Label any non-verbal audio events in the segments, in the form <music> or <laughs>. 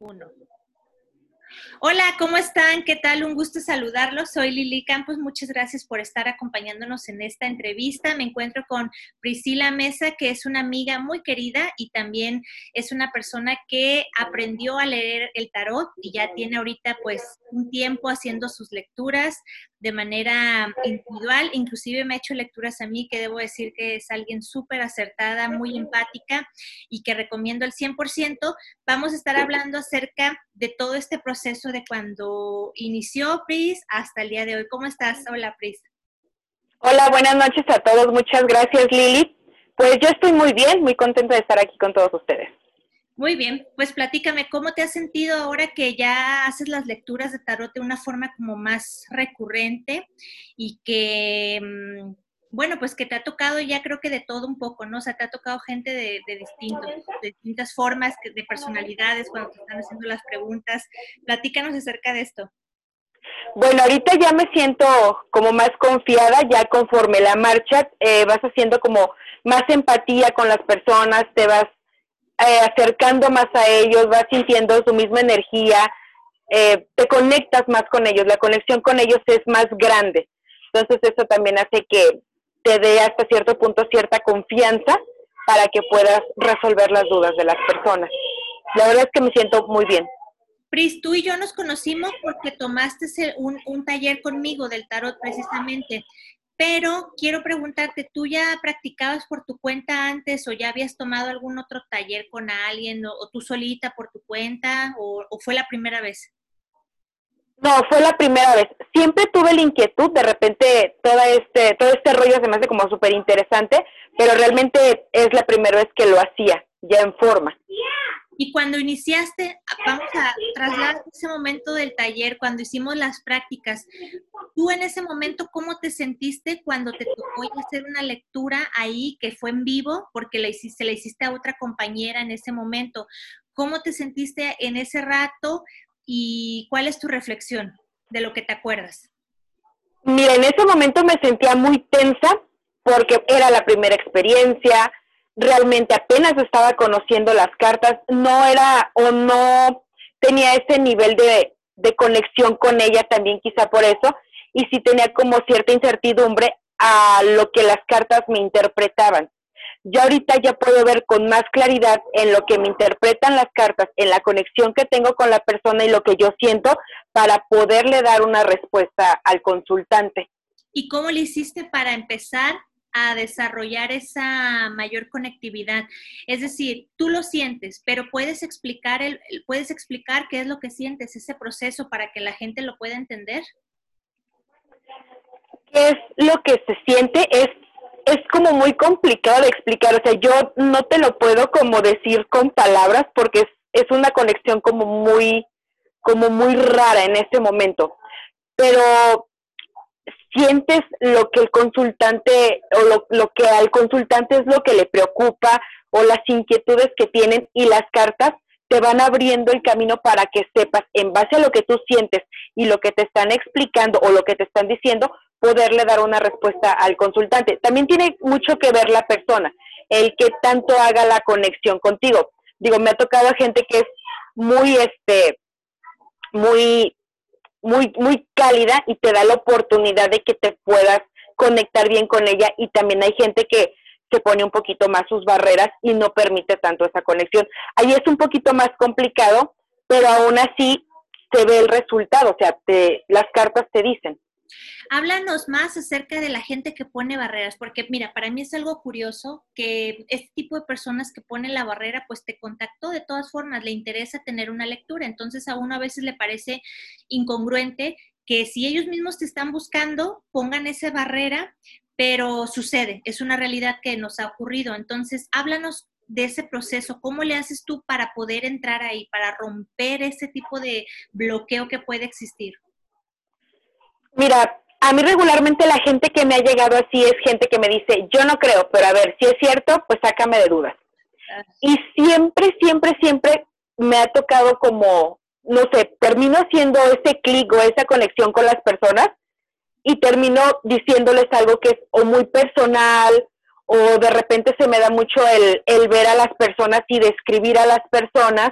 Uno. Hola, ¿cómo están? ¿Qué tal? Un gusto saludarlos. Soy Lili Campos. Muchas gracias por estar acompañándonos en esta entrevista. Me encuentro con Priscila Mesa, que es una amiga muy querida y también es una persona que aprendió a leer el tarot y ya tiene ahorita pues un tiempo haciendo sus lecturas de manera individual. Inclusive me ha hecho lecturas a mí que debo decir que es alguien súper acertada, muy empática y que recomiendo al 100%. Vamos a estar hablando acerca de todo este proceso de cuando inició Pris hasta el día de hoy. ¿Cómo estás? Hola, Pris. Hola, buenas noches a todos. Muchas gracias, Lili. Pues yo estoy muy bien, muy contenta de estar aquí con todos ustedes. Muy bien, pues platícame, ¿cómo te has sentido ahora que ya haces las lecturas de tarot de una forma como más recurrente y que, mm, bueno, pues que te ha tocado ya creo que de todo un poco, ¿no? O sea, te ha tocado gente de, de distintos, de distintas formas, de personalidades cuando te están haciendo las preguntas. Platícanos acerca de esto. Bueno, ahorita ya me siento como más confiada, ya conforme la marcha eh, vas haciendo como más empatía con las personas, te vas eh, acercando más a ellos, vas sintiendo su misma energía, eh, te conectas más con ellos, la conexión con ellos es más grande. Entonces eso también hace que te dé hasta cierto punto cierta confianza para que puedas resolver las dudas de las personas. La verdad es que me siento muy bien. Pris, tú y yo nos conocimos porque tomaste un, un taller conmigo del tarot precisamente. Pero quiero preguntarte, ¿tú ya practicabas por tu cuenta antes o ya habías tomado algún otro taller con alguien o, tú solita por tu cuenta o, fue la primera vez? No, fue la primera vez. Siempre tuve la inquietud, de repente todo este, todo este rollo se me hace como súper interesante, pero realmente es la primera vez que lo hacía, ya en forma. Y cuando iniciaste, vamos a trasladar ese momento del taller, cuando hicimos las prácticas, tú en ese momento, ¿cómo te sentiste cuando te tocó hacer una lectura ahí que fue en vivo, porque le hiciste, le hiciste a otra compañera en ese momento? ¿Cómo te sentiste en ese rato y cuál es tu reflexión de lo que te acuerdas? Mira, en ese momento me sentía muy tensa porque era la primera experiencia, realmente apenas estaba conociendo las cartas, no era o no tenía ese nivel de, de conexión con ella también quizá por eso, y sí tenía como cierta incertidumbre a lo que las cartas me interpretaban. Yo ahorita ya puedo ver con más claridad en lo que me interpretan las cartas, en la conexión que tengo con la persona y lo que yo siento para poderle dar una respuesta al consultante. ¿Y cómo le hiciste para empezar a desarrollar esa mayor conectividad. Es decir, tú lo sientes, pero puedes explicar, el, puedes explicar qué es lo que sientes, ese proceso para que la gente lo pueda entender. ¿Qué es lo que se siente? Es, es como muy complicado de explicar. O sea, yo no te lo puedo como decir con palabras porque es, es una conexión como muy, como muy rara en este momento. Pero sientes lo que el consultante o lo, lo, que al consultante es lo que le preocupa o las inquietudes que tienen y las cartas te van abriendo el camino para que sepas en base a lo que tú sientes y lo que te están explicando o lo que te están diciendo, poderle dar una respuesta al consultante. También tiene mucho que ver la persona, el que tanto haga la conexión contigo. Digo, me ha tocado gente que es muy, este, muy muy, muy cálida y te da la oportunidad de que te puedas conectar bien con ella y también hay gente que se pone un poquito más sus barreras y no permite tanto esa conexión. Ahí es un poquito más complicado, pero aún así se ve el resultado, o sea, te, las cartas te dicen. Háblanos más acerca de la gente que pone barreras, porque mira, para mí es algo curioso que este tipo de personas que ponen la barrera, pues te contactó de todas formas, le interesa tener una lectura, entonces a uno a veces le parece incongruente que si ellos mismos te están buscando, pongan esa barrera, pero sucede, es una realidad que nos ha ocurrido. Entonces, háblanos de ese proceso, ¿cómo le haces tú para poder entrar ahí, para romper ese tipo de bloqueo que puede existir? Mira, a mí regularmente la gente que me ha llegado así es gente que me dice, yo no creo, pero a ver, si es cierto, pues sácame de dudas. Y siempre, siempre, siempre me ha tocado como, no sé, termino haciendo ese clic o esa conexión con las personas y termino diciéndoles algo que es o muy personal o de repente se me da mucho el, el ver a las personas y describir a las personas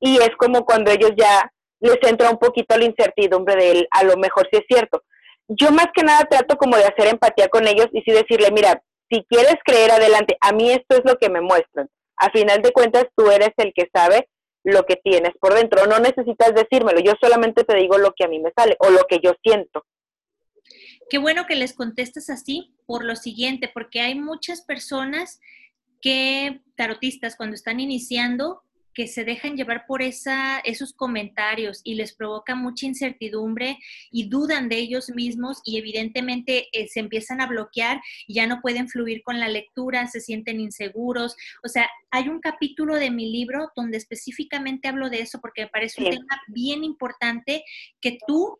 y es como cuando ellos ya les entra un poquito la incertidumbre de él, a lo mejor sí es cierto. Yo más que nada trato como de hacer empatía con ellos y sí decirle, mira, si quieres creer adelante, a mí esto es lo que me muestran. A final de cuentas, tú eres el que sabe lo que tienes por dentro. No necesitas decírmelo, yo solamente te digo lo que a mí me sale o lo que yo siento. Qué bueno que les contestes así por lo siguiente, porque hay muchas personas que, tarotistas, cuando están iniciando, que se dejan llevar por esa, esos comentarios y les provoca mucha incertidumbre y dudan de ellos mismos y evidentemente eh, se empiezan a bloquear y ya no pueden fluir con la lectura, se sienten inseguros. O sea, hay un capítulo de mi libro donde específicamente hablo de eso porque me parece un tema bien importante que tú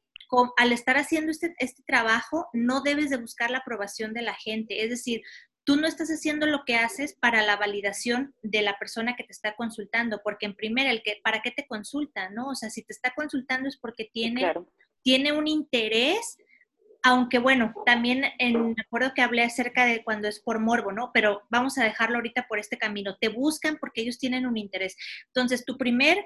al estar haciendo este, este trabajo, no debes de buscar la aprobación de la gente. Es decir, tú no estás haciendo lo que haces para la validación de la persona que te está consultando, porque en primera, el que, ¿para qué te consulta? ¿no? O sea, si te está consultando es porque tiene, tiene un interés, aunque bueno, también en, me acuerdo que hablé acerca de cuando es por morbo, ¿no? Pero vamos a dejarlo ahorita por este camino. Te buscan porque ellos tienen un interés. Entonces, tu primer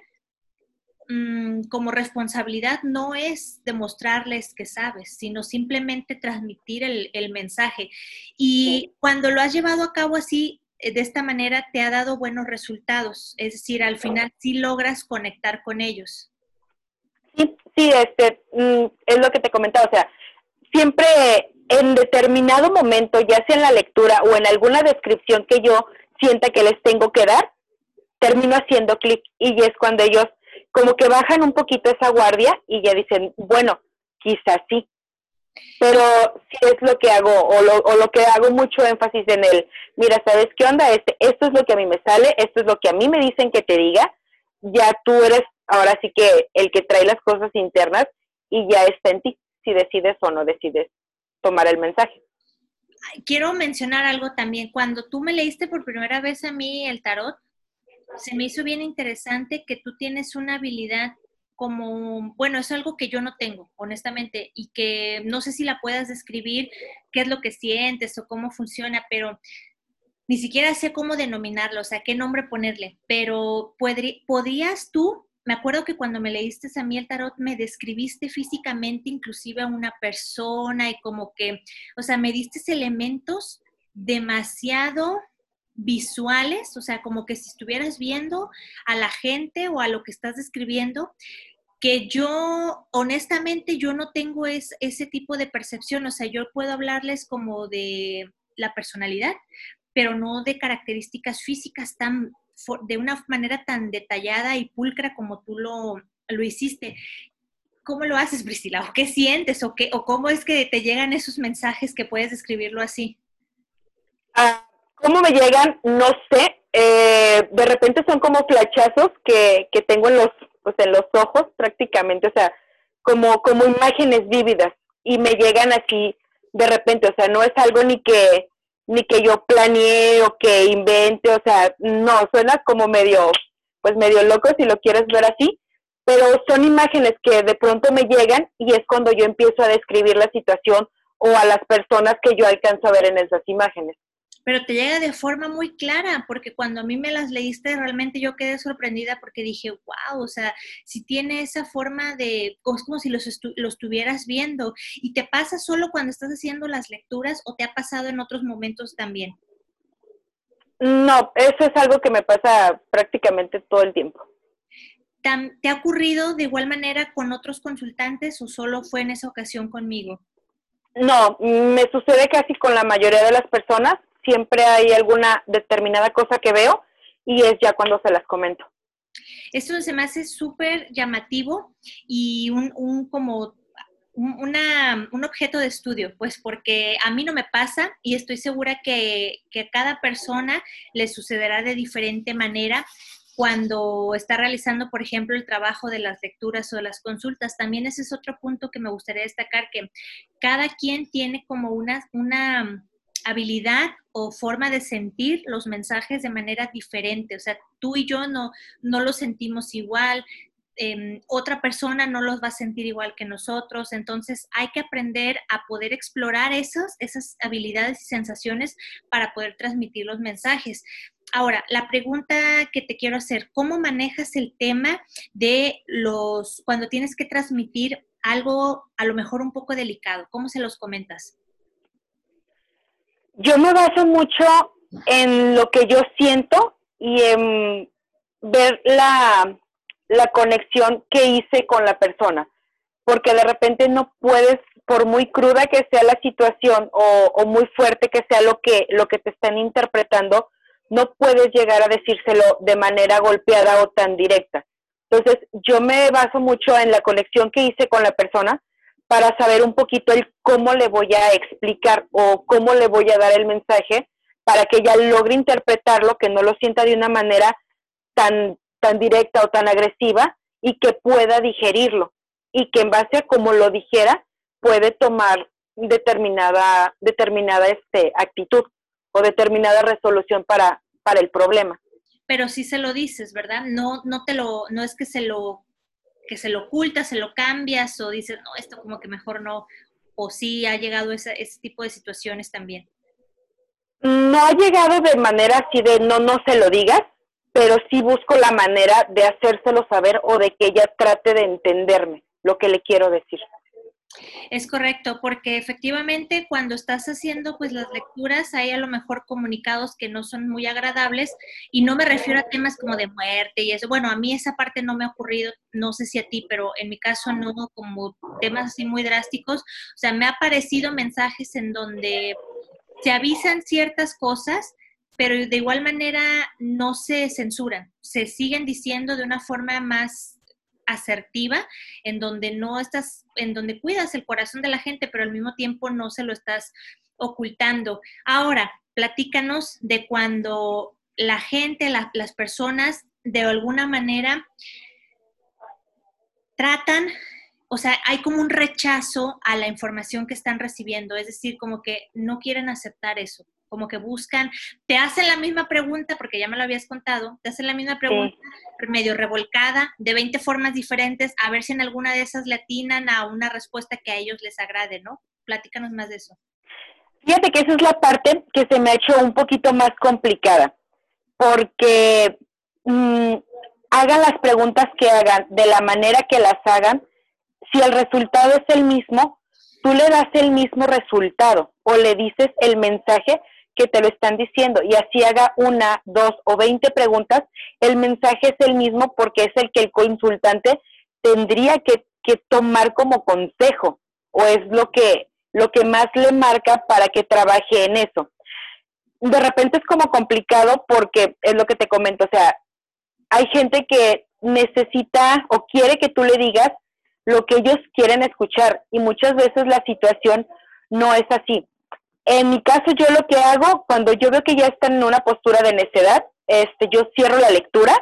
Mm, como responsabilidad no es demostrarles que sabes, sino simplemente transmitir el, mensaje. Y cuando lo has llevado a cabo así, eh, de esta manera, te ha dado buenos resultados. Es decir, al final sí logras conectar con ellos. Sí, sí, este, mm, es lo que te comentaba. O sea, siempre en determinado momento, ya sea en la lectura o en alguna descripción que yo sienta que les tengo que dar, termino haciendo clic y es cuando ellos como que bajan un poquito esa guardia y ya dicen, bueno, quizás sí. Pero si es lo que hago, o lo, o lo que hago mucho énfasis en el, mira, ¿sabes qué onda? Este, esto es lo que a mí me sale, esto es lo que a mí me dicen que te diga, ya tú eres ahora sí que el que trae las cosas internas y ya está en ti si decides o no decides tomar el mensaje. Quiero mencionar algo también. Cuando tú me leíste por primera vez a mí el tarot, se me hizo bien interesante que tú tienes una habilidad como, bueno, es algo que yo no tengo, honestamente, y que no sé si la puedas describir, qué es lo que sientes o cómo funciona, pero ni siquiera sé cómo denominarlo, o sea, qué nombre ponerle, pero ¿podrías tú, me acuerdo que cuando me leíste a mí el tarot, me describiste físicamente inclusive a una persona y como que, o sea, me diste elementos demasiado visuales, o sea, como que si estuvieras viendo a la gente o a lo que estás describiendo, que yo, honestamente, yo no tengo ese tipo de percepción, o sea, yo puedo hablarles como de la personalidad, pero no de características físicas tan, de una manera tan detallada y pulcra como tú lo, lo hiciste. ¿Cómo lo haces, Priscila? ¿O qué sientes? ¿O, qué, ¿O cómo es que te llegan esos mensajes que puedes describirlo así? Ah, ¿Cómo me llegan? No sé. Eh, de repente son como flachazos que, que tengo en los, pues en los ojos prácticamente, o sea, como, como imágenes vívidas y me llegan así de repente, o sea, no es algo ni que ni que yo planeé o que invente, o sea, no, suena como medio, pues medio loco si lo quieres ver así, pero son imágenes que de pronto me llegan y es cuando yo empiezo a describir la situación o a las personas que yo alcanzo a ver en esas imágenes pero te llega de forma muy clara, porque cuando a mí me las leíste, realmente yo quedé sorprendida porque dije, wow, o sea, si tiene esa forma de, es como si los, los estuvieras viendo, y te pasa solo cuando estás haciendo las lecturas o te ha pasado en otros momentos también. No, eso es algo que me pasa prácticamente todo el tiempo. ¿Te ha ocurrido de igual manera con otros consultantes o solo fue en esa ocasión conmigo? No, me sucede casi con la mayoría de las personas siempre hay alguna determinada cosa que veo y es ya cuando se las comento. Esto se me hace súper llamativo y un, como un objeto de estudio, pues porque a mí no me pasa y estoy segura que, que a cada persona le sucederá de diferente manera cuando está realizando, por ejemplo, el trabajo de las lecturas o de las consultas. También ese es otro punto que me gustaría destacar, que cada quien tiene como una, una habilidad o forma de sentir los mensajes de manera diferente. O sea, tú y yo no, no los sentimos igual, em, otra persona no los va a sentir igual que nosotros. Entonces hay que aprender a poder explorar esas, esas habilidades y sensaciones para poder transmitir los mensajes. ahora, la pregunta que te quiero hacer, ¿cómo manejas el tema de los, cuando tienes que transmitir algo a lo mejor un poco delicado? ¿Cómo se los comentas? Yo me baso mucho en lo que yo siento y en ver la, la conexión que hice con la persona, porque de repente no puedes, por muy cruda que sea la situación o, muy fuerte que sea lo que, lo que te están interpretando, no puedes llegar a decírselo de manera golpeada o tan directa. Entonces, yo me baso mucho en la conexión que hice con la persona para saber un poquito el cómo le voy a explicar o cómo le voy a dar el mensaje para que ella logre interpretarlo, que no lo sienta de una manera tan, tan directa o tan agresiva y que pueda digerirlo y que en base a cómo lo dijera puede tomar determinada determinada este actitud o determinada resolución para para el problema. Pero si se lo dices, ¿verdad? No no te lo no es que se lo que se lo ocultas, se lo cambias o dices, "No, esto como que mejor no." O sí ha llegado ese, ese tipo de situaciones también. No ha llegado de manera así de no no se lo digas, pero sí busco la manera de hacérselo saber o de que ella trate de entenderme lo que le quiero decir. Es correcto, porque efectivamente cuando estás haciendo pues las lecturas hay a lo mejor comunicados que no son muy agradables y no me refiero a temas como de muerte y eso. Bueno, a mí esa parte no me ha ocurrido, no sé si a ti, pero en mi caso no como temas así muy drásticos. O sea, me ha aparecido mensajes en donde se avisan ciertas cosas pero de igual manera no se censuran, se siguen diciendo de una forma más asertiva, en donde no estás, en donde cuidas el corazón de la gente, pero al mismo tiempo no se lo estás ocultando. Ahora, platícanos de cuando la gente, las personas, de alguna manera tratan, o sea, hay como un rechazo a la información que están recibiendo, es decir, como que no quieren aceptar eso como que buscan, te hacen la misma pregunta, porque ya me lo habías contado, te hacen la misma pregunta medio revolcada, de 20 formas diferentes, a ver si en alguna de esas le atinan a una respuesta que a ellos les agrade, ¿no? Platícanos más de eso. Fíjate que esa es la parte que se me ha hecho un poquito más complicada, porque mm, hagan las preguntas que hagan, de la manera que las hagan, si el resultado es el mismo, tú le das el mismo resultado o le dices el mensaje que te lo están diciendo y así haga una, dos o veinte preguntas, el mensaje es el mismo porque es el que el consultante tendría que, que tomar como consejo o es lo que, lo que más le marca para que trabaje en eso. De repente es como complicado porque es lo que te comento, o sea, hay gente que necesita o quiere que tú le digas lo que ellos quieren escuchar y muchas veces la situación no es así. En mi caso, yo lo que hago, cuando yo veo que ya están en una postura de necedad, este, yo cierro la lectura,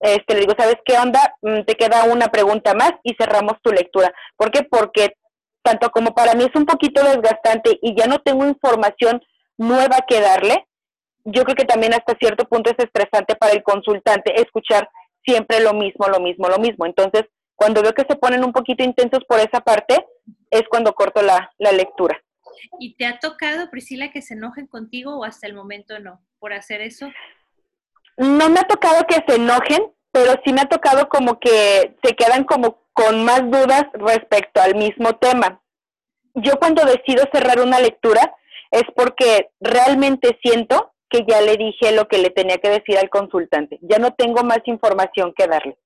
este, le digo, ¿sabes qué onda? Mm, te queda una pregunta más y cerramos tu lectura. ¿Por qué? Porque tanto como para mí es un poquito desgastante y ya no tengo información nueva que darle, yo creo que también hasta cierto punto es estresante para el consultante escuchar siempre lo mismo, lo mismo, lo mismo. Entonces, cuando veo que se ponen un poquito intensos por esa parte, es cuando corto la, la lectura. ¿Y te ha tocado, Priscila, que se enojen contigo o hasta el momento no por hacer eso? No me ha tocado que se enojen, pero sí me ha tocado como que se quedan como con más dudas respecto al mismo tema. Yo cuando decido cerrar una lectura es porque realmente siento que ya le dije lo que le tenía que decir al consultante. Ya no tengo más información que darle.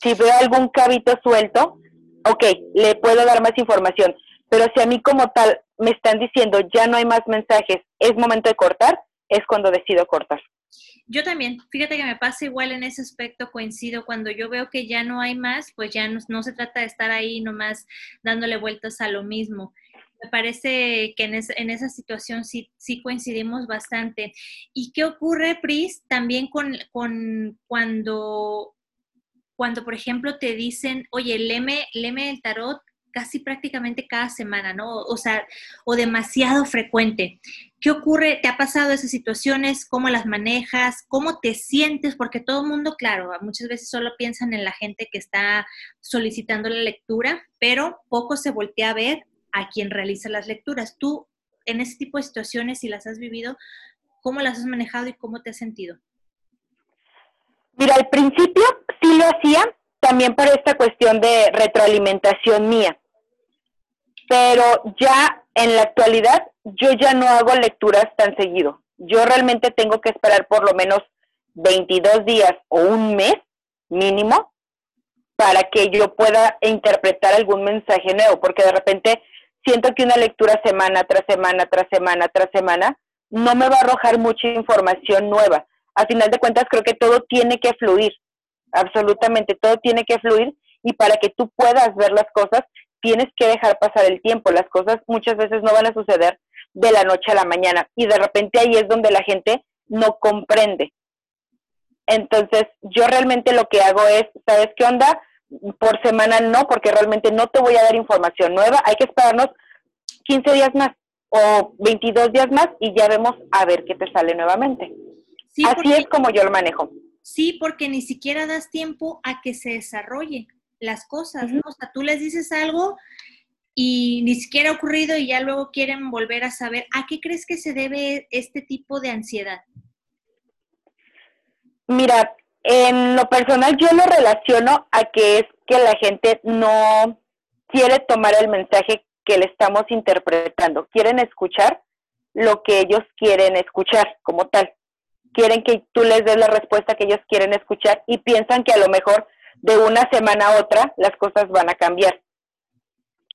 Si veo algún cabito suelto, ok, le puedo dar más información. Pero si a mí como tal me están diciendo ya no hay más mensajes, es momento de cortar, es cuando decido cortar. Yo también, fíjate que me pasa igual en ese aspecto, coincido, cuando yo veo que ya no hay más, pues ya no, se trata de estar ahí nomás dándole vueltas a lo mismo. Me parece que en, en esa situación sí, sí coincidimos bastante. ¿Y qué ocurre, Pris, también con, con cuando, cuando, por ejemplo, te dicen, oye, leme, leme el tarot casi prácticamente cada semana, ¿no? O sea, o demasiado frecuente. ¿Qué ocurre? ¿Te ha pasado esas situaciones? ¿Cómo las manejas? ¿Cómo te sientes? Porque todo el mundo, claro, muchas veces solo piensan en la gente que está solicitando la lectura, pero poco se voltea a ver a quien realiza las lecturas. Tú, en ese tipo de situaciones, si las has vivido, cómo las has manejado y cómo te has sentido? Mira, al principio sí lo hacía, también para esta cuestión de retroalimentación mía. Pero ya en la actualidad yo ya no hago lecturas tan seguido. Yo realmente tengo que esperar por lo menos 22 días o un mes mínimo para que yo pueda interpretar algún mensaje nuevo, porque de repente siento que una lectura semana tras semana, tras semana, tras semana, no me va a arrojar mucha información nueva. A final de cuentas, creo que todo tiene que fluir, absolutamente todo tiene que fluir y para que tú puedas ver las cosas, tienes que dejar pasar el tiempo. Las cosas muchas veces no van a suceder de la noche a la mañana y de repente ahí es donde la gente no comprende. Entonces, yo realmente lo que hago es, ¿sabes qué onda? Por semana no, porque realmente no te voy a dar información nueva. Hay que esperarnos 15 días más o 22 días más y ya vemos a ver qué te sale nuevamente. Así es como yo lo manejo. Sí, porque ni siquiera das tiempo a que se desarrolle las cosas, ¿no? O sea, tú les dices algo y ni siquiera ha ocurrido y ya luego quieren volver a saber. ¿A qué crees que se debe este tipo de ansiedad? Mira, en lo personal yo lo relaciono a que es que la gente no quiere tomar el mensaje que le estamos interpretando, quieren escuchar lo que ellos quieren escuchar como tal. Quieren que tú les des la respuesta que ellos quieren escuchar y piensan que a lo mejor de una semana a otra las cosas van a cambiar.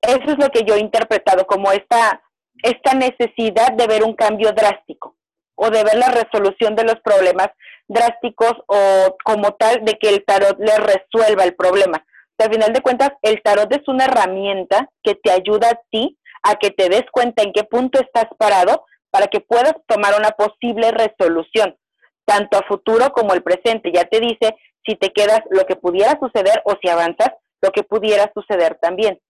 Eso es lo que yo he interpretado como esta, esta necesidad de ver un cambio drástico o de ver la resolución de los problemas drásticos o como tal de que el tarot le resuelva el problema. Al final de cuentas, el tarot es una herramienta que te ayuda a ti a que te des cuenta en qué punto estás parado para que puedas tomar una posible resolución, tanto a futuro como el presente. Ya te dice si te quedas lo que pudiera suceder o si avanzas lo que pudiera suceder también.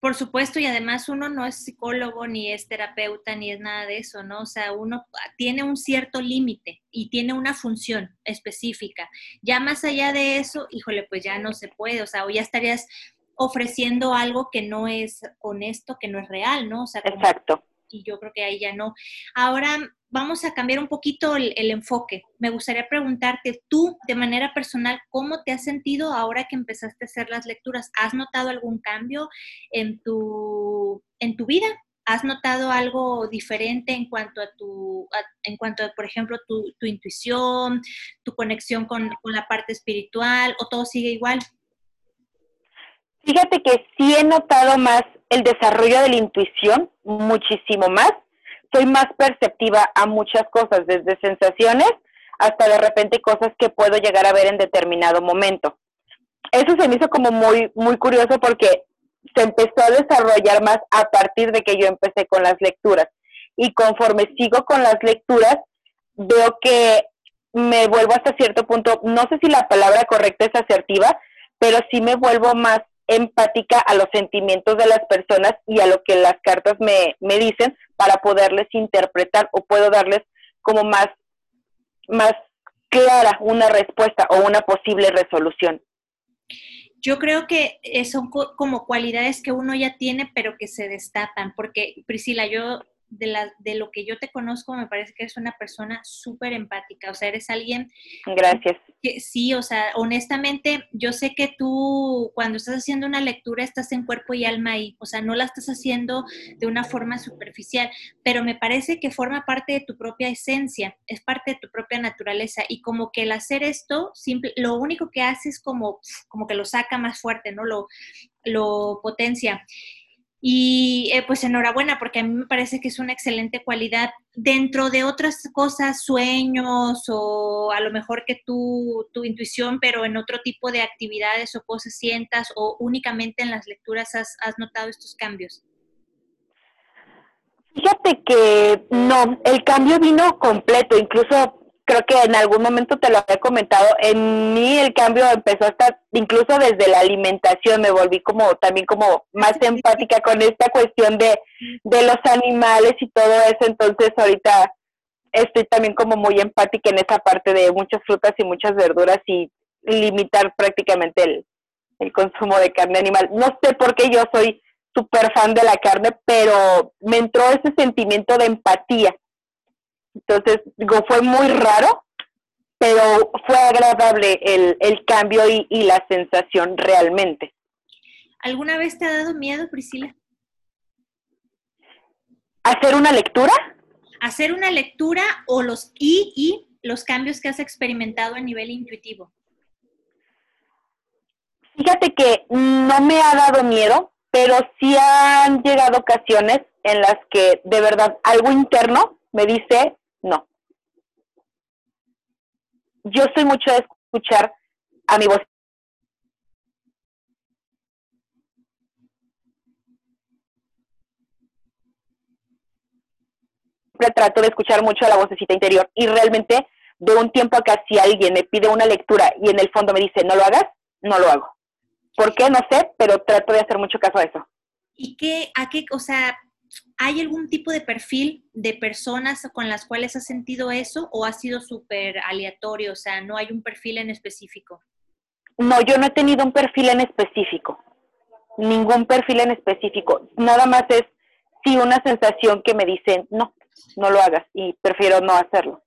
Por supuesto, y además uno no es psicólogo, ni es terapeuta, ni es nada de eso, ¿no? O sea, uno tiene un cierto límite y tiene una función específica. Ya más allá de eso, híjole, pues ya no se puede, o sea, o ya estarías ofreciendo algo que no es honesto, que no es real, ¿no? O sea, Exacto. Y yo creo que ahí ya no. Ahora, vamos a cambiar un poquito el, enfoque. Me gustaría preguntarte, tú de manera personal, ¿cómo te has sentido ahora que empezaste a hacer las lecturas? ¿Has notado algún cambio en tu, en tu vida? ¿Has notado algo diferente en cuanto a tu, en cuanto a, por ejemplo, tu, tu intuición, tu conexión con, con la parte espiritual o todo sigue igual? Fíjate que sí he notado más el desarrollo de la intuición, muchísimo más, soy más perceptiva a muchas cosas, desde sensaciones hasta de repente cosas que puedo llegar a ver en determinado momento. Eso se me hizo como muy, muy curioso porque se empezó a desarrollar más a partir de que yo empecé con las lecturas. Y conforme sigo con las lecturas, veo que me vuelvo hasta cierto punto, no sé si la palabra correcta es asertiva, pero sí me vuelvo más empática a los sentimientos de las personas y a lo que las cartas me, me dicen para poderles interpretar o puedo darles como más, más clara una respuesta o una posible resolución. Yo creo que son como cualidades que uno ya tiene, pero que se destapan, porque Priscila, yo de, la, de lo que yo te conozco, me parece que eres una persona súper empática, o sea, eres alguien... Gracias. Que, sí, o sea, honestamente, yo sé que tú cuando estás haciendo una lectura estás en cuerpo y alma ahí, o sea, no la estás haciendo de una forma superficial, pero me parece que forma parte de tu propia esencia, es parte de tu propia naturaleza y como que el hacer esto, simple, lo único que hace es como, como que lo saca más fuerte, ¿no? Lo, lo potencia. Y eh, pues enhorabuena, porque a mí me parece que es una excelente cualidad dentro de otras cosas, sueños o a lo mejor que tu, tu intuición, pero en otro tipo de actividades o cosas sientas o únicamente en las lecturas has notado estos cambios. Fíjate que no, el cambio vino completo, incluso creo que en algún momento te lo había comentado, en mí el cambio empezó hasta, incluso desde la alimentación, me volví como también como más empática con esta cuestión de, de los animales y todo eso, entonces ahorita estoy también como muy empática en esa parte de muchas frutas y muchas verduras y limitar prácticamente el, el consumo de carne animal. No sé por qué yo soy súper fan de la carne, pero me entró ese sentimiento de empatía Entonces, digo, fue muy raro, pero fue agradable el, el cambio y, y la sensación realmente. ¿Alguna vez te ha dado miedo, Priscila? ¿Hacer una lectura? Hacer una lectura o los y, y los cambios que has experimentado a nivel intuitivo. Fíjate que no me ha dado miedo, pero sí han llegado ocasiones en las que de verdad algo interno me dice no. Yo soy mucho de escuchar a mi voz. Siempre trato de escuchar mucho a la vocecita interior y realmente de un tiempo acá si alguien me pide una lectura y en el fondo me dice no lo hagas, no lo hago. ¿Por qué? No sé, pero trato de hacer mucho caso a eso. ¿Y qué, a qué, o sea, ¿Hay algún tipo de perfil de personas con las cuales has sentido eso o ha sido súper aleatorio? O sea, no hay un perfil en específico. No, yo no he tenido un perfil en específico. Ningún perfil en específico. Nada más es sí una sensación que me dice, no, no lo hagas y prefiero no hacerlo.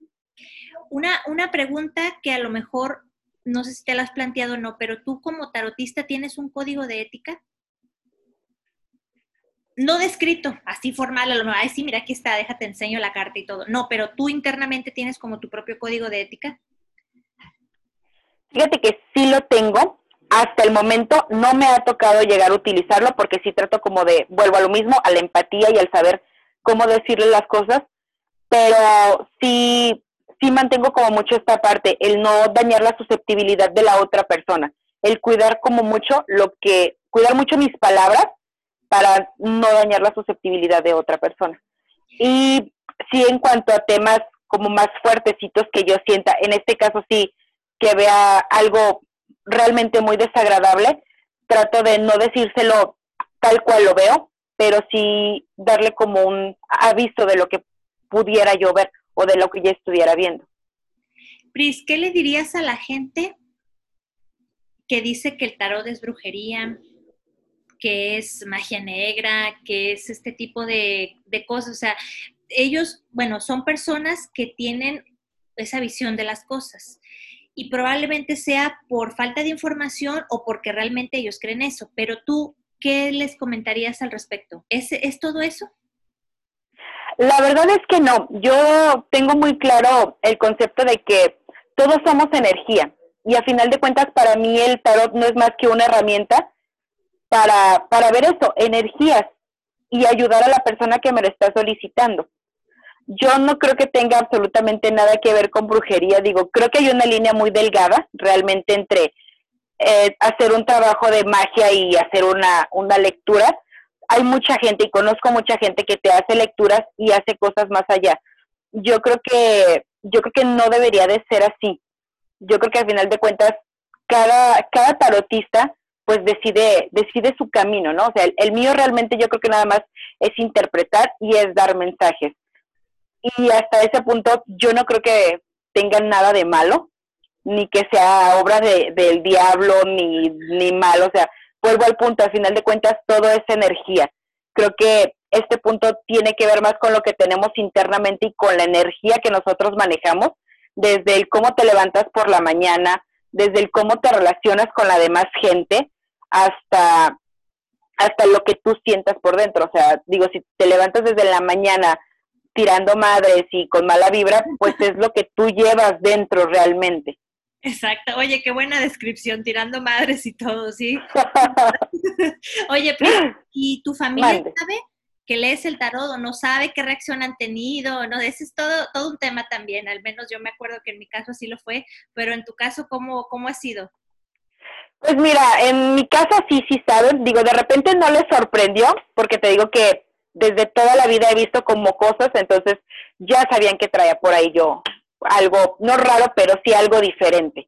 Una, una pregunta que a lo mejor, no sé si te la has planteado o no, pero tú como tarotista tienes un código de ética no descrito, así formal, a lo mejor, ay, sí, mira, aquí está, déjate, enseño la carta y todo. No, pero tú internamente tienes como tu propio código de ética. Fíjate que sí lo tengo. Hasta el momento no me ha tocado llegar a utilizarlo porque sí trato como de, vuelvo a lo mismo, a la empatía y al saber cómo decirle las cosas, pero sí, sí mantengo como mucho esta parte, el no dañar la susceptibilidad de la otra persona, el cuidar como mucho lo que, cuidar mucho mis palabras para no dañar la susceptibilidad de otra persona. Y sí, en cuanto a temas como más fuertecitos que yo sienta, en este caso sí, que vea algo realmente muy desagradable, trato de no decírselo tal cual lo veo, pero sí darle como un aviso de lo que pudiera yo ver o de lo que ya estuviera viendo. Pris, ¿qué le dirías a la gente que dice que el tarot es brujería, que es magia negra, que es este tipo de, cosas. O sea, ellos, bueno, son personas que tienen esa visión de las cosas. Y probablemente sea por falta de información o porque realmente ellos creen eso. Pero tú, ¿qué les comentarías al respecto? ¿Es, es todo eso? La verdad es que no. Yo tengo muy claro el concepto de que todos somos energía. Y a final de cuentas, para mí el tarot no es más que una herramienta para, para ver eso, energías y ayudar a la persona que me lo está solicitando. Yo no creo que tenga absolutamente nada que ver con brujería, digo, creo que hay una línea muy delgada realmente entre eh, hacer un trabajo de magia y hacer una, una lectura. Hay mucha gente y conozco mucha gente que te hace lecturas y hace cosas más allá. Yo creo que yo creo que no debería de ser así. Yo creo que al final de cuentas cada cada tarotista pues decide, decide su camino, ¿no? O sea, el, mío realmente yo creo que nada más es interpretar y es dar mensajes. Y hasta ese punto yo no creo que tengan nada de malo, ni que sea obra de, del diablo, ni, ni malo. O sea, vuelvo al punto, al final de cuentas todo es energía. Creo que este punto tiene que ver más con lo que tenemos internamente y con la energía que nosotros manejamos, desde el cómo te levantas por la mañana, desde el cómo te relacionas con la demás gente, hasta, hasta lo que tú sientas por dentro. O sea, digo, si te levantas desde la mañana tirando madres y con mala vibra, pues es lo que tú llevas dentro realmente. Exacto. Oye, qué buena descripción, tirando madres y todo, ¿sí? <laughs> Oye, ¿y tu familia sabe que lees el tarot o no sabe qué reacción han tenido? ¿no? Ese es todo, todo un tema también, al menos yo me acuerdo que en mi caso así lo fue, pero en tu caso, ¿cómo, cómo ha sido? Pues mira, en mi casa sí, sí saben. Digo, de repente no les sorprendió, porque te digo que desde toda la vida he visto como cosas, entonces ya sabían que traía por ahí yo algo, no raro, pero sí algo diferente.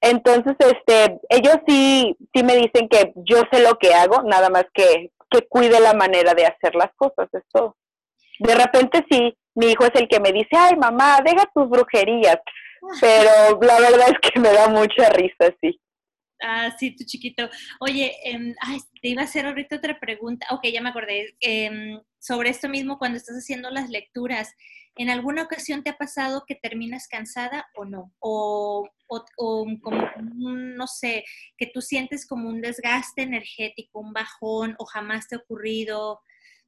Entonces, este, ellos sí, sí me dicen que yo sé lo que hago, nada más que, que cuide la manera de hacer las cosas, es todo. De repente sí, mi hijo es el que me dice, ay mamá, deja tus brujerías, pero la verdad es que me da mucha risa, sí. Ah, sí, tu chiquito. Oye, em, te iba a hacer ahorita otra pregunta. Ok, ya me acordé. Em, sobre esto mismo cuando estás haciendo las lecturas. ¿En alguna ocasión te ha pasado que terminas cansada o no? O, o, como, no sé, que tú sientes como un desgaste energético, un bajón, o jamás te ha ocurrido.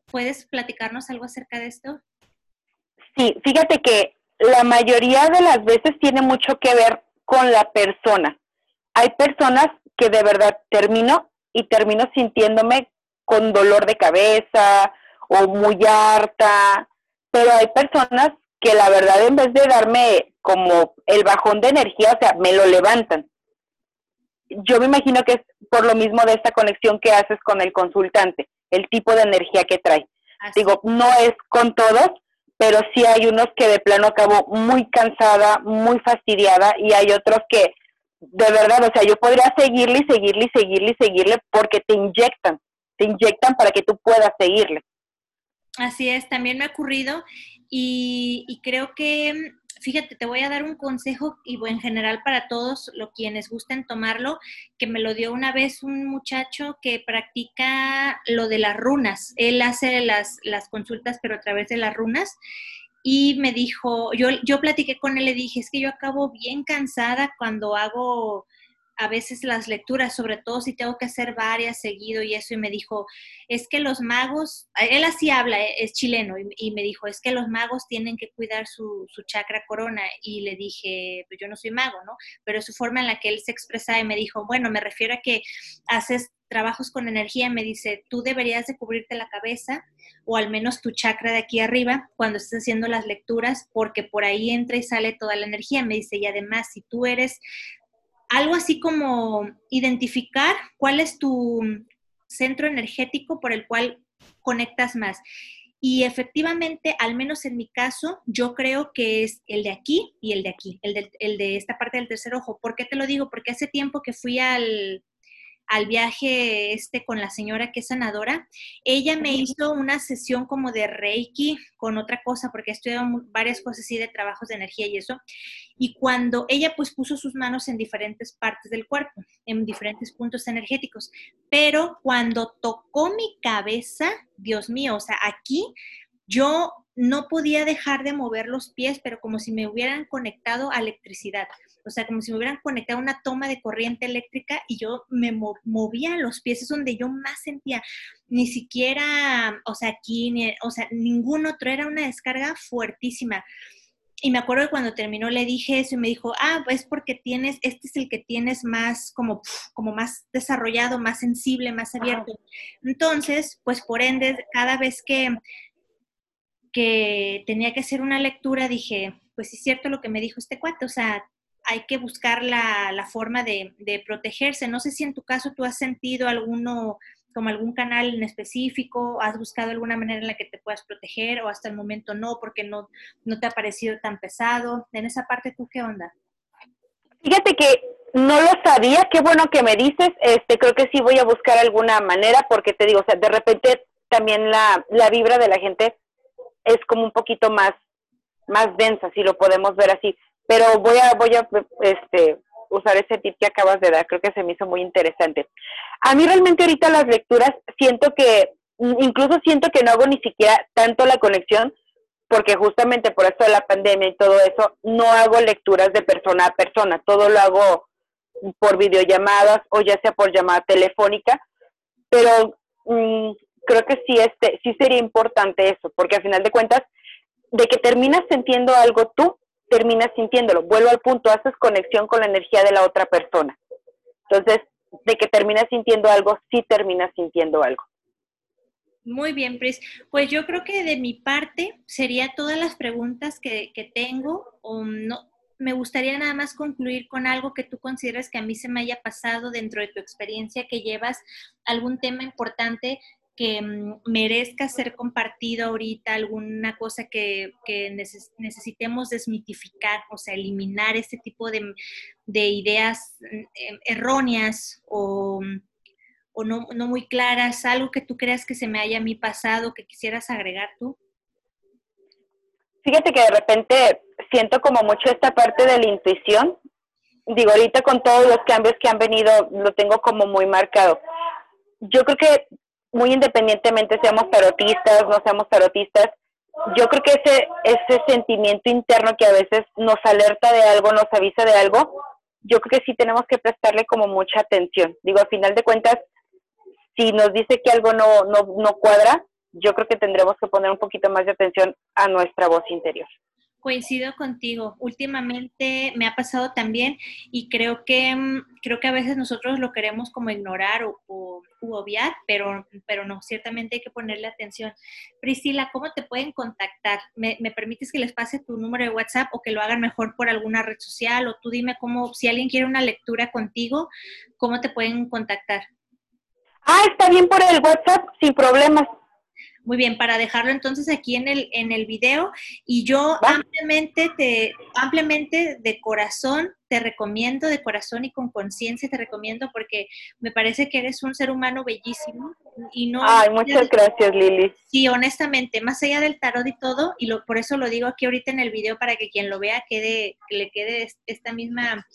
¿Puedes platicarnos algo acerca de esto? Sí, fíjate que la mayoría de las veces tiene mucho que ver con la persona. Hay personas que de verdad termino y termino sintiéndome con dolor de cabeza o muy harta, pero hay personas que la verdad en vez de darme como el bajón de energía, o sea, me lo levantan. Yo me imagino que es por lo mismo de esta conexión que haces con el consultante, el tipo de energía que trae. Digo, no es con todos, pero sí hay unos que de plano acabo muy cansada, muy fastidiada y hay otros que de verdad, o sea, yo podría seguirle y seguirle y seguirle y seguirle porque te inyectan, te inyectan para que tú puedas seguirle. Así es, también me ha ocurrido y, creo que, fíjate, te voy a dar un consejo y en general para todos los quienes gusten tomarlo, que me lo dio una vez un muchacho que practica lo de las runas. Él hace las, las consultas pero a través de las runas y me dijo, yo, yo platiqué con él, le dije, es que yo acabo bien cansada cuando hago a veces las lecturas, sobre todo si tengo que hacer varias seguido y eso, y me dijo, es que los magos, él así habla, eh, es chileno, y, me dijo, es que los magos tienen que cuidar su, su, chakra corona, y le dije, pues yo no soy mago, ¿no? Pero su forma en la que él se expresa y me dijo, bueno, me refiero a que haces trabajos con energía, me dice, tú deberías de cubrirte la cabeza, o al menos tu chakra de aquí arriba, cuando estés haciendo las lecturas, porque por ahí entra y sale toda la energía, me dice, y además, si tú eres algo así como identificar cuál es tu centro energético por el cual conectas más. Y efectivamente, al menos en mi caso, yo creo que es el de aquí y el de aquí, el de, el de esta parte del tercer ojo. ¿Por qué te lo digo? Porque hace tiempo que fui al, al viaje este con la señora que es sanadora, ella me hizo una sesión como de Reiki con otra cosa, porque he estudiado varias cosas así de trabajos de energía y eso. Y cuando ella pues puso sus manos en diferentes partes del cuerpo, en diferentes puntos energéticos, pero cuando tocó mi cabeza, Dios mío, o sea, aquí yo no podía dejar de mover los pies, pero como si me hubieran conectado a electricidad o sea, como si me hubieran conectado a una toma de corriente eléctrica y yo me movía los pies, es donde yo más sentía, ni siquiera, o sea, aquí, ni, o sea, ningún otro, era una descarga fuertísima. Y me acuerdo que cuando terminó le dije eso y me dijo, ah, pues porque tienes, este es el que tienes más como, como más desarrollado, más sensible, más abierto. Entonces, pues por ende, cada vez que, que tenía que hacer una lectura, dije, pues es cierto lo que me dijo este cuate, o sea, hay que buscar la, la forma de, de, protegerse. No sé si en tu caso tú has sentido alguno, como algún canal en específico, has buscado alguna manera en la que te puedas proteger o hasta el momento no, porque no, no te ha parecido tan pesado. En esa parte, ¿tú qué onda? Fíjate que no lo sabía, qué bueno que me dices, este, creo que sí voy a buscar alguna manera, porque te digo, o sea, de repente también la, la vibra de la gente es como un poquito más, más densa, si lo podemos ver así pero voy a, voy a este, usar ese tip que acabas de dar, creo que se me hizo muy interesante. A mí realmente ahorita las lecturas siento que, incluso siento que no hago ni siquiera tanto la conexión, porque justamente por esto de la pandemia y todo eso, no hago lecturas de persona a persona, todo lo hago por videollamadas o ya sea por llamada telefónica, pero mm, creo que sí, este, sí sería importante eso, porque al final de cuentas, de que terminas sintiendo algo tú, terminas sintiéndolo. Vuelvo al punto, haces conexión con la energía de la otra persona. Entonces, de que terminas sintiendo algo, sí terminas sintiendo algo. Muy bien, Pris. Pues yo creo que de mi parte sería todas las preguntas que, que tengo. O no, me gustaría nada más concluir con algo que tú consideras que a mí se me haya pasado dentro de tu experiencia, que llevas algún tema importante que mm, merezca ser compartido ahorita, alguna cosa que, necesitemos desmitificar, o sea, eliminar este tipo de, ideas mm, em, erróneas o, no, no, muy claras, algo que tú creas que se me haya a mí pasado, que quisieras agregar tú? Fíjate que de repente siento como mucho esta parte de la intuición. Digo, ahorita con todos los cambios que han venido, lo tengo como muy marcado. Yo creo que muy independientemente seamos tarotistas, no seamos tarotistas, yo creo que ese, ese sentimiento interno que a veces nos alerta de algo, nos avisa de algo, yo creo que sí tenemos que prestarle como mucha atención. Digo, a final de cuentas, si nos dice que algo no, no, no cuadra, yo creo que tendremos que poner un poquito más de atención a nuestra voz interior. Coincido contigo. Últimamente me ha pasado también y creo que mm, creo que a veces nosotros lo queremos como ignorar o, obviar, pero, pero no, ciertamente hay que ponerle atención. Priscila, ¿cómo te pueden contactar? ¿Me, ¿Me, permites que les pase tu número de WhatsApp o que lo hagan mejor por alguna red social? O tú dime cómo, si alguien quiere una lectura contigo, ¿cómo te pueden contactar? Ah, está bien por el WhatsApp, sin problemas. Muy bien, para dejarlo entonces aquí en el, en el video. Y yo ampliamente, te, ampliamente de corazón te recomiendo, de corazón y con conciencia te recomiendo porque me parece que eres un ser humano bellísimo. Y no Ay, muchas gracias, Lili. Sí, honestamente, más allá del tarot y todo, y lo, por eso lo digo aquí ahorita en el video para que quien lo vea quede, le quede esta misma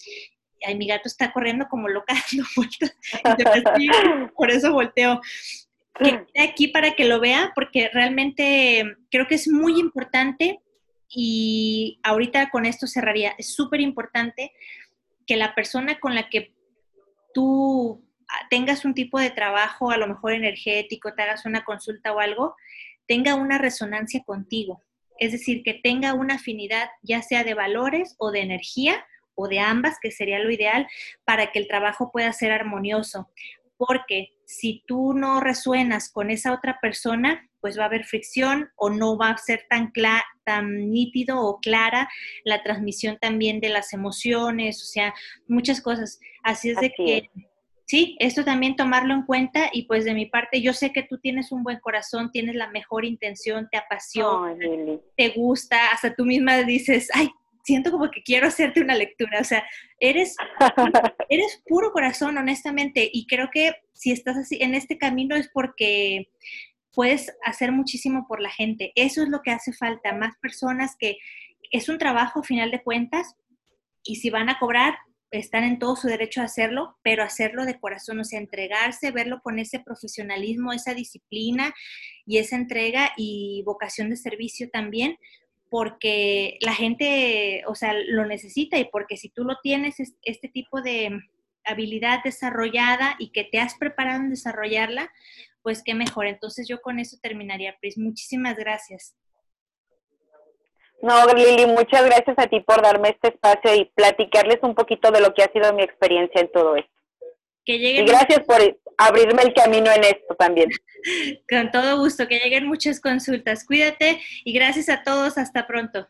ay, mi gato está corriendo como loca <laughs> dando vueltas. por eso volteo que aquí para que lo vea, porque realmente creo que es muy importante y ahorita con esto cerraría. Es súper importante que la persona con la que tú tengas un tipo de trabajo, a lo mejor energético, te hagas una consulta o algo, tenga una resonancia contigo. Es decir, que tenga una afinidad ya sea de valores o de energía o de ambas, que sería lo ideal para que el trabajo pueda ser armonioso porque si tú no resuenas con esa otra persona, pues va a haber fricción o no va a ser tan, tan nítido o clara la transmisión también de las emociones, o sea, muchas cosas. Así es de que, sí, esto también tomarlo en cuenta y pues de mi parte, yo sé que tú tienes un buen corazón, tienes la mejor intención, te apasiona, te gusta, hasta tú misma dices, ay, siento como que quiero hacerte una lectura, o sea, eres, <laughs> eres puro corazón, honestamente, y creo que si estás así en este camino es porque puedes hacer muchísimo por la gente. Eso es lo que hace falta, más personas que es un trabajo, final de cuentas, y si van a cobrar, están en todo su derecho a hacerlo, pero hacerlo de corazón, o sea, entregarse, verlo con ese profesionalismo, esa disciplina y esa entrega y vocación de servicio también, porque la gente, o sea, lo necesita y porque si tú lo tienes, este tipo de habilidad desarrollada y que te has preparado en desarrollarla, pues qué mejor. Entonces yo con eso terminaría, Pris. Muchísimas gracias. No, Lili, muchas gracias a ti por darme este espacio y platicarles un poquito de lo que ha sido mi experiencia en todo esto. Que y gracias por abrirme el camino en esto también. <laughs> Con todo gusto, que lleguen muchas consultas. Cuídate y gracias a todos. Hasta pronto.